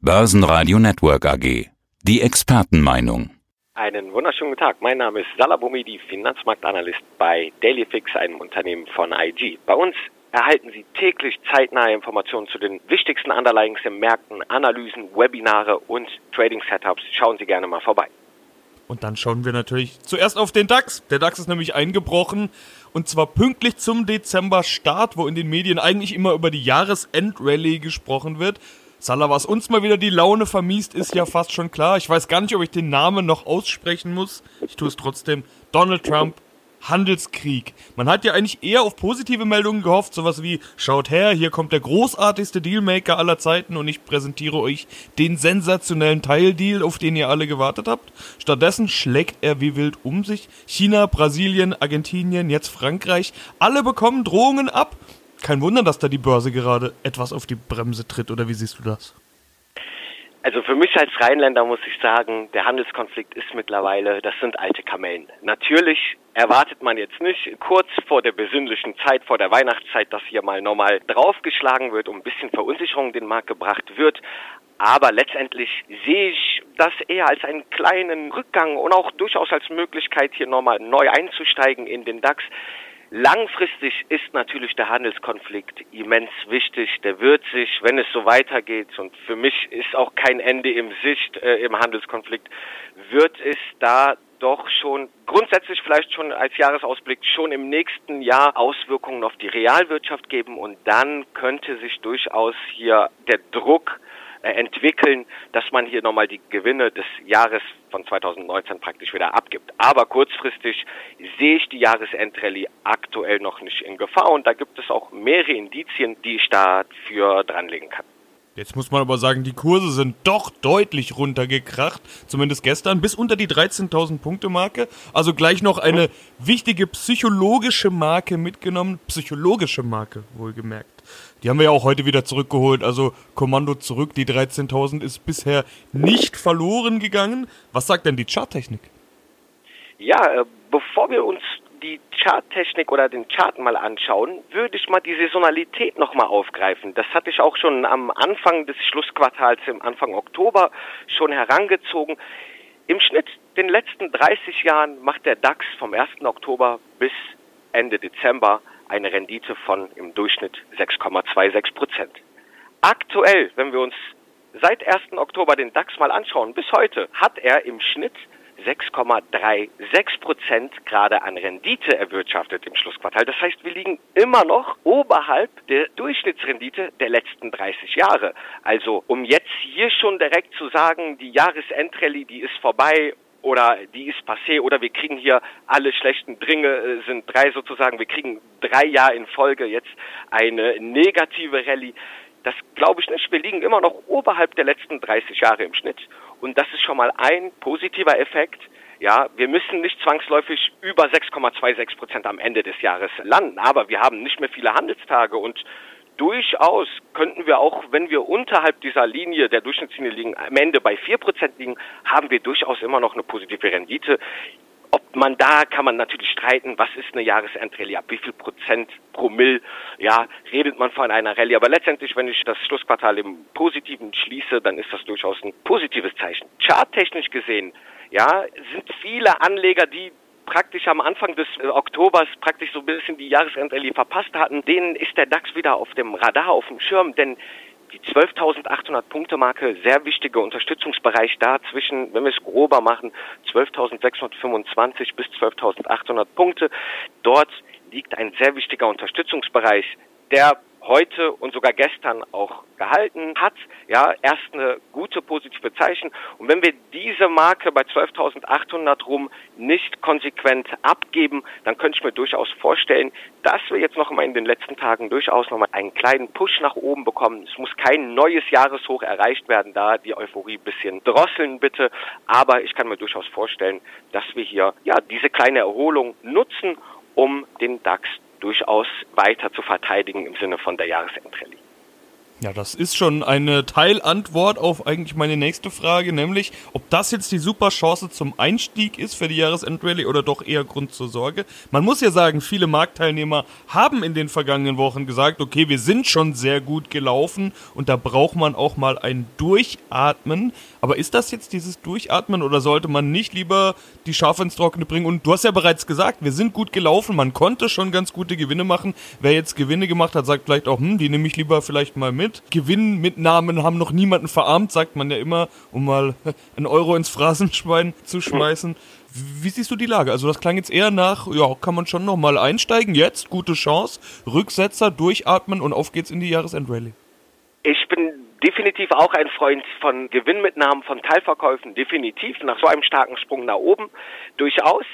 Börsenradio Network AG. Die Expertenmeinung. Einen wunderschönen guten Tag. Mein Name ist Salah Boumidi, Finanzmarktanalyst bei Dailyfix, einem Unternehmen von IG. Bei uns erhalten Sie täglich zeitnahe Informationen zu den wichtigsten Underlyings im Märkten, Analysen, Webinare und Trading-Setups. Schauen Sie gerne mal vorbei. Und dann schauen wir natürlich zuerst auf den DAX. Der DAX ist nämlich eingebrochen und zwar pünktlich zum Dezember-Start, wo in den Medien eigentlich immer über die Jahresendrallye gesprochen wird. Salah, was uns mal wieder die Laune vermiest, ist ja fast schon klar. Ich weiß gar nicht, ob ich den Namen noch aussprechen muss. Ich tue es trotzdem. Donald Trump Handelskrieg. Man hat ja eigentlich eher auf positive Meldungen gehofft, sowas wie, schaut her, hier kommt der großartigste Dealmaker aller Zeiten und ich präsentiere euch den sensationellen Teildeal, auf den ihr alle gewartet habt. Stattdessen schlägt er wie wild um sich. China, Brasilien, Argentinien, jetzt Frankreich, alle bekommen Drohungen ab. Kein Wunder, dass da die Börse gerade etwas auf die Bremse tritt, oder wie siehst du das? Also für mich als Rheinländer muss ich sagen, der Handelskonflikt ist mittlerweile, das sind alte Kamellen. Natürlich erwartet man jetzt nicht kurz vor der besinnlichen Zeit, vor der Weihnachtszeit, dass hier mal nochmal draufgeschlagen wird und ein bisschen Verunsicherung in den Markt gebracht wird. Aber letztendlich sehe ich das eher als einen kleinen Rückgang und auch durchaus als Möglichkeit, hier nochmal neu einzusteigen in den DAX. Langfristig ist natürlich der Handelskonflikt immens wichtig. Der wird sich, wenn es so weitergeht, und für mich ist auch kein Ende im Sicht äh, im Handelskonflikt, wird es da doch schon grundsätzlich vielleicht schon als Jahresausblick schon im nächsten Jahr Auswirkungen auf die Realwirtschaft geben und dann könnte sich durchaus hier der Druck entwickeln, dass man hier nochmal die Gewinne des Jahres von 2019 praktisch wieder abgibt. Aber kurzfristig sehe ich die Jahresendrallye aktuell noch nicht in Gefahr und da gibt es auch mehrere Indizien, die ich dafür dranlegen kann. Jetzt muss man aber sagen, die Kurse sind doch deutlich runtergekracht, zumindest gestern, bis unter die 13.000 Punkte Marke. Also gleich noch eine wichtige psychologische Marke mitgenommen, psychologische Marke wohlgemerkt. Die haben wir ja auch heute wieder zurückgeholt, also Kommando zurück, die 13.000 ist bisher nicht verloren gegangen. Was sagt denn die Charttechnik? Ja, äh, bevor wir uns die Charttechnik oder den Chart mal anschauen, würde ich mal die Saisonalität nochmal aufgreifen. Das hatte ich auch schon am Anfang des Schlussquartals, im Anfang Oktober, schon herangezogen. Im Schnitt den letzten 30 Jahren macht der DAX vom 1. Oktober bis Ende Dezember eine Rendite von im Durchschnitt 6,26 Prozent. Aktuell, wenn wir uns seit 1. Oktober den DAX mal anschauen, bis heute hat er im Schnitt 6,36 Prozent gerade an Rendite erwirtschaftet im Schlussquartal. Das heißt, wir liegen immer noch oberhalb der Durchschnittsrendite der letzten 30 Jahre. Also, um jetzt hier schon direkt zu sagen, die Jahresendrallye, die ist vorbei oder die ist passé oder wir kriegen hier alle schlechten Dringe, äh, sind drei sozusagen, wir kriegen drei Jahre in Folge jetzt eine negative Rallye. Das glaube ich nicht. Wir liegen immer noch oberhalb der letzten 30 Jahre im Schnitt. Und das ist schon mal ein positiver Effekt. Ja, wir müssen nicht zwangsläufig über 6,26 Prozent am Ende des Jahres landen, aber wir haben nicht mehr viele Handelstage und durchaus könnten wir auch, wenn wir unterhalb dieser Linie, der Durchschnittslinie liegen, am Ende bei 4 Prozent liegen, haben wir durchaus immer noch eine positive Rendite. Ob man da kann man natürlich streiten, was ist eine Jahresendrallye, ab wie viel Prozent pro Mill, ja, redet man von einer Rallye. Aber letztendlich, wenn ich das Schlussquartal im Positiven schließe, dann ist das durchaus ein positives Zeichen. Charttechnisch gesehen, ja, sind viele Anleger, die praktisch am Anfang des äh, Oktobers praktisch so ein bisschen die Jahresendrallye verpasst hatten, denen ist der DAX wieder auf dem Radar, auf dem Schirm, denn die 12.800 Punkte Marke, sehr wichtiger Unterstützungsbereich da zwischen, wenn wir es grober machen, 12.625 bis 12.800 Punkte. Dort liegt ein sehr wichtiger Unterstützungsbereich, der heute und sogar gestern auch gehalten hat. Ja, erst eine gute positive Zeichen. Und wenn wir diese Marke bei 12.800 rum nicht konsequent abgeben, dann könnte ich mir durchaus vorstellen, dass wir jetzt noch mal in den letzten Tagen durchaus noch mal einen kleinen Push nach oben bekommen. Es muss kein neues Jahreshoch erreicht werden, da die Euphorie ein bisschen drosseln bitte. Aber ich kann mir durchaus vorstellen, dass wir hier ja diese kleine Erholung nutzen, um den DAX durchaus weiter zu verteidigen im Sinne von der Jahresendrallye. Ja, das ist schon eine Teilantwort auf eigentlich meine nächste Frage, nämlich ob das jetzt die super Chance zum Einstieg ist für die Jahresendrallye oder doch eher Grund zur Sorge. Man muss ja sagen, viele Marktteilnehmer haben in den vergangenen Wochen gesagt, okay, wir sind schon sehr gut gelaufen und da braucht man auch mal ein Durchatmen. Aber ist das jetzt dieses Durchatmen oder sollte man nicht lieber die Schafe ins Trockene bringen? Und du hast ja bereits gesagt, wir sind gut gelaufen, man konnte schon ganz gute Gewinne machen. Wer jetzt Gewinne gemacht hat, sagt vielleicht auch, hm, die nehme ich lieber vielleicht mal mit mit. Gewinnmitnahmen haben noch niemanden verarmt, sagt man ja immer, um mal einen Euro ins Phrasenschwein zu schmeißen. Wie siehst du die Lage? Also das klang jetzt eher nach, ja, kann man schon nochmal einsteigen, jetzt, gute Chance, Rücksetzer, durchatmen und auf geht's in die Jahresendrallye. Ich bin definitiv auch ein Freund von Gewinnmitnahmen, von Teilverkäufen, definitiv, nach so einem starken Sprung nach oben, durchaus.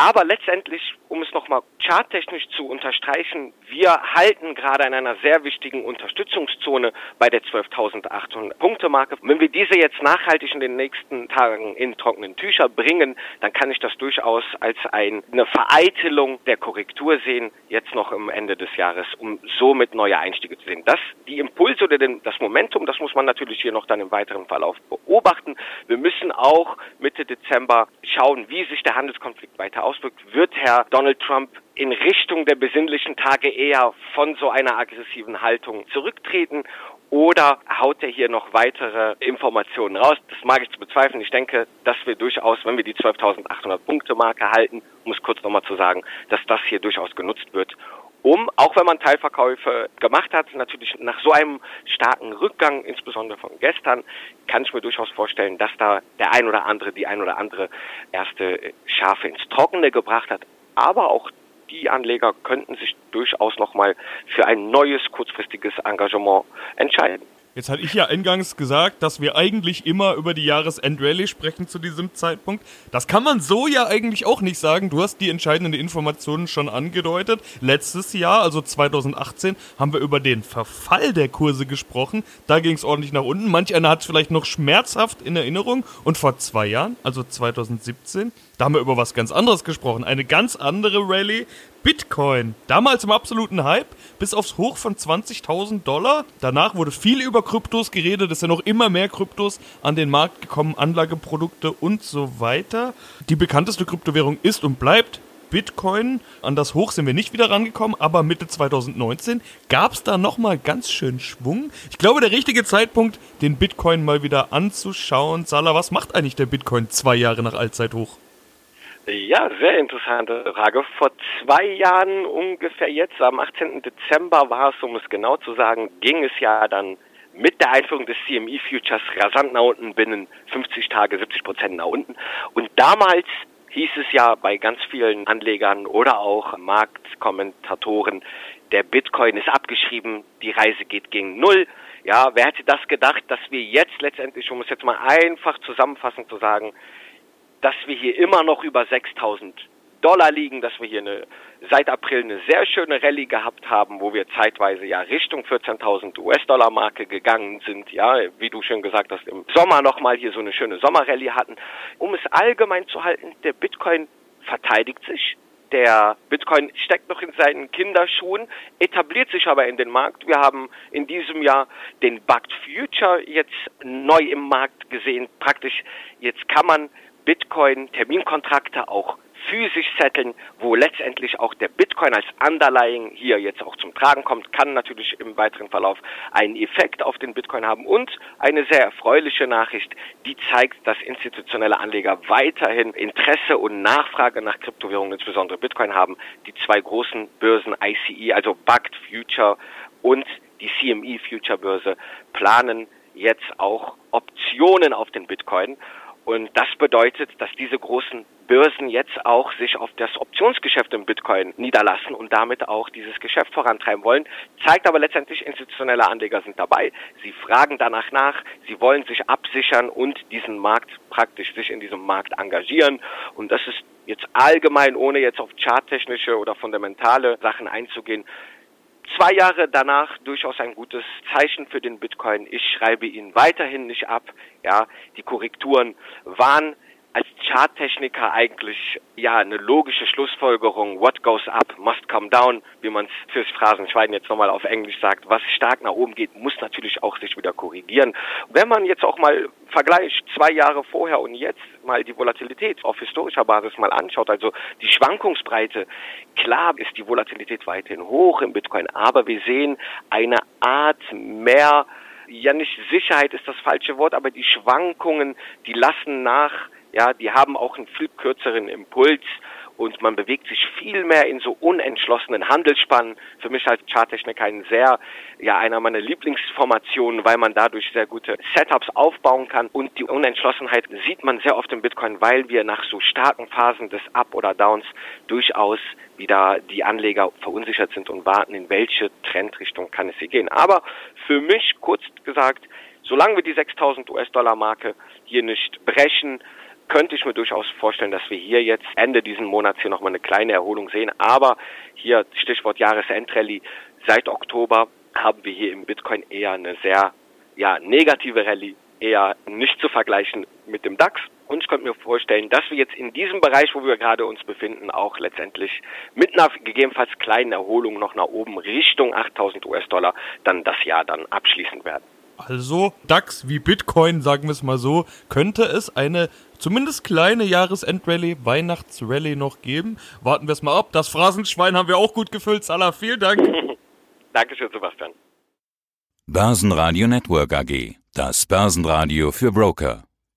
Aber letztendlich, um es nochmal charttechnisch zu unterstreichen, wir halten gerade in einer sehr wichtigen Unterstützungszone bei der 12.800 Punkte Marke. Wenn wir diese jetzt nachhaltig in den nächsten Tagen in trockenen Tücher bringen, dann kann ich das durchaus als eine Vereitelung der Korrektur sehen, jetzt noch im Ende des Jahres, um somit neue Einstiege zu sehen. Das, die Impulse oder das Momentum, das muss man natürlich hier noch dann im weiteren Verlauf beobachten. Wir müssen auch Mitte Dezember schauen, wie sich der Handelskonflikt weiter auswirkt, wird Herr Donald Trump in Richtung der besinnlichen Tage eher von so einer aggressiven Haltung zurücktreten oder haut er hier noch weitere Informationen raus? Das mag ich zu bezweifeln. Ich denke, dass wir durchaus, wenn wir die 12.800 Punkte Marke halten, um es kurz nochmal zu sagen, dass das hier durchaus genutzt wird, um, auch wenn man Teilverkäufe gemacht hat, natürlich nach so einem starken Rückgang, insbesondere von gestern, kann ich mir durchaus vorstellen, dass da der ein oder andere, die ein oder andere erste Schafe ins Trockene gebracht hat. Aber auch die Anleger könnten sich durchaus nochmal für ein neues kurzfristiges Engagement entscheiden. Jetzt hatte ich ja eingangs gesagt, dass wir eigentlich immer über die Jahresendrallye sprechen zu diesem Zeitpunkt. Das kann man so ja eigentlich auch nicht sagen. Du hast die entscheidenden Informationen schon angedeutet. Letztes Jahr, also 2018, haben wir über den Verfall der Kurse gesprochen. Da ging es ordentlich nach unten. Manch einer hat es vielleicht noch schmerzhaft in Erinnerung. Und vor zwei Jahren, also 2017, da haben wir über was ganz anderes gesprochen. Eine ganz andere Rallye. Bitcoin. Damals im absoluten Hype, bis aufs Hoch von 20.000 Dollar. Danach wurde viel über Kryptos geredet. Es sind noch immer mehr Kryptos an den Markt gekommen, Anlageprodukte und so weiter. Die bekannteste Kryptowährung ist und bleibt Bitcoin. An das Hoch sind wir nicht wieder rangekommen, aber Mitte 2019 gab es da nochmal ganz schön Schwung. Ich glaube, der richtige Zeitpunkt, den Bitcoin mal wieder anzuschauen. Salah, was macht eigentlich der Bitcoin zwei Jahre nach Allzeithoch? Ja, sehr interessante Frage. Vor zwei Jahren ungefähr jetzt, am 18. Dezember war es, um es genau zu sagen, ging es ja dann mit der Einführung des CME Futures rasant nach unten, binnen 50 Tage 70 Prozent nach unten. Und damals hieß es ja bei ganz vielen Anlegern oder auch Marktkommentatoren, der Bitcoin ist abgeschrieben, die Reise geht gegen Null. Ja, wer hätte das gedacht, dass wir jetzt letztendlich, um es jetzt mal einfach zusammenfassend zu sagen, dass wir hier immer noch über 6000 Dollar liegen, dass wir hier eine, seit April eine sehr schöne Rallye gehabt haben, wo wir zeitweise ja Richtung 14.000 US-Dollar Marke gegangen sind, ja, wie du schon gesagt hast, im Sommer nochmal hier so eine schöne Sommerrallye hatten. Um es allgemein zu halten, der Bitcoin verteidigt sich, der Bitcoin steckt noch in seinen Kinderschuhen, etabliert sich aber in den Markt. Wir haben in diesem Jahr den Bugged Future jetzt neu im Markt gesehen. Praktisch jetzt kann man Bitcoin-Terminkontrakte auch physisch setteln, wo letztendlich auch der Bitcoin als Underlying hier jetzt auch zum Tragen kommt, kann natürlich im weiteren Verlauf einen Effekt auf den Bitcoin haben und eine sehr erfreuliche Nachricht, die zeigt, dass institutionelle Anleger weiterhin Interesse und Nachfrage nach Kryptowährungen, insbesondere Bitcoin haben. Die zwei großen Börsen ICE, also Bugged Future und die CME Future Börse planen jetzt auch Optionen auf den Bitcoin und das bedeutet, dass diese großen Börsen jetzt auch sich auf das Optionsgeschäft im Bitcoin niederlassen und damit auch dieses Geschäft vorantreiben wollen. Zeigt aber letztendlich, institutionelle Anleger sind dabei. Sie fragen danach nach. Sie wollen sich absichern und diesen Markt praktisch sich in diesem Markt engagieren. Und das ist jetzt allgemein, ohne jetzt auf charttechnische oder fundamentale Sachen einzugehen, zwei Jahre danach durchaus ein gutes Zeichen für den Bitcoin. Ich schreibe ihn weiterhin nicht ab. Ja, die Korrekturen waren als Charttechniker eigentlich ja eine logische Schlussfolgerung, what goes up must come down, wie man es fürs Phrasenschwein jetzt nochmal auf Englisch sagt. Was stark nach oben geht, muss natürlich auch sich wieder korrigieren. Wenn man jetzt auch mal vergleicht, zwei Jahre vorher und jetzt mal die Volatilität auf historischer Basis mal anschaut, also die Schwankungsbreite, klar ist die Volatilität weiterhin hoch im Bitcoin, aber wir sehen eine Art mehr ja nicht Sicherheit ist das falsche Wort, aber die Schwankungen, die lassen nach, ja, die haben auch einen viel kürzeren Impuls und man bewegt sich viel mehr in so unentschlossenen Handelsspannen. Für mich als Charttechniker ein sehr, ja, einer meiner Lieblingsformationen, weil man dadurch sehr gute Setups aufbauen kann und die Unentschlossenheit sieht man sehr oft im Bitcoin, weil wir nach so starken Phasen des Up oder Downs durchaus wieder die Anleger verunsichert sind und warten, in welche Trendrichtung kann es hier gehen. Aber für mich, kurz gesagt, solange wir die 6000 US-Dollar Marke hier nicht brechen, könnte ich mir durchaus vorstellen, dass wir hier jetzt Ende diesen Monats hier nochmal eine kleine Erholung sehen. Aber hier Stichwort Jahresendrallye, seit Oktober haben wir hier im Bitcoin eher eine sehr ja, negative Rallye, eher nicht zu vergleichen mit dem DAX. Und ich könnte mir vorstellen, dass wir jetzt in diesem Bereich, wo wir gerade uns befinden, auch letztendlich mit einer gegebenenfalls kleinen Erholung noch nach oben Richtung 8000 US-Dollar dann das Jahr dann abschließen werden. Also DAX wie Bitcoin, sagen wir es mal so, könnte es eine zumindest kleine Jahresendrallye, Weihnachtsrallye noch geben. Warten wir es mal ab. Das Phrasenschwein haben wir auch gut gefüllt. Salah, vielen Dank. Dankeschön, Sebastian. Börsenradio Network AG. Das Börsenradio für Broker.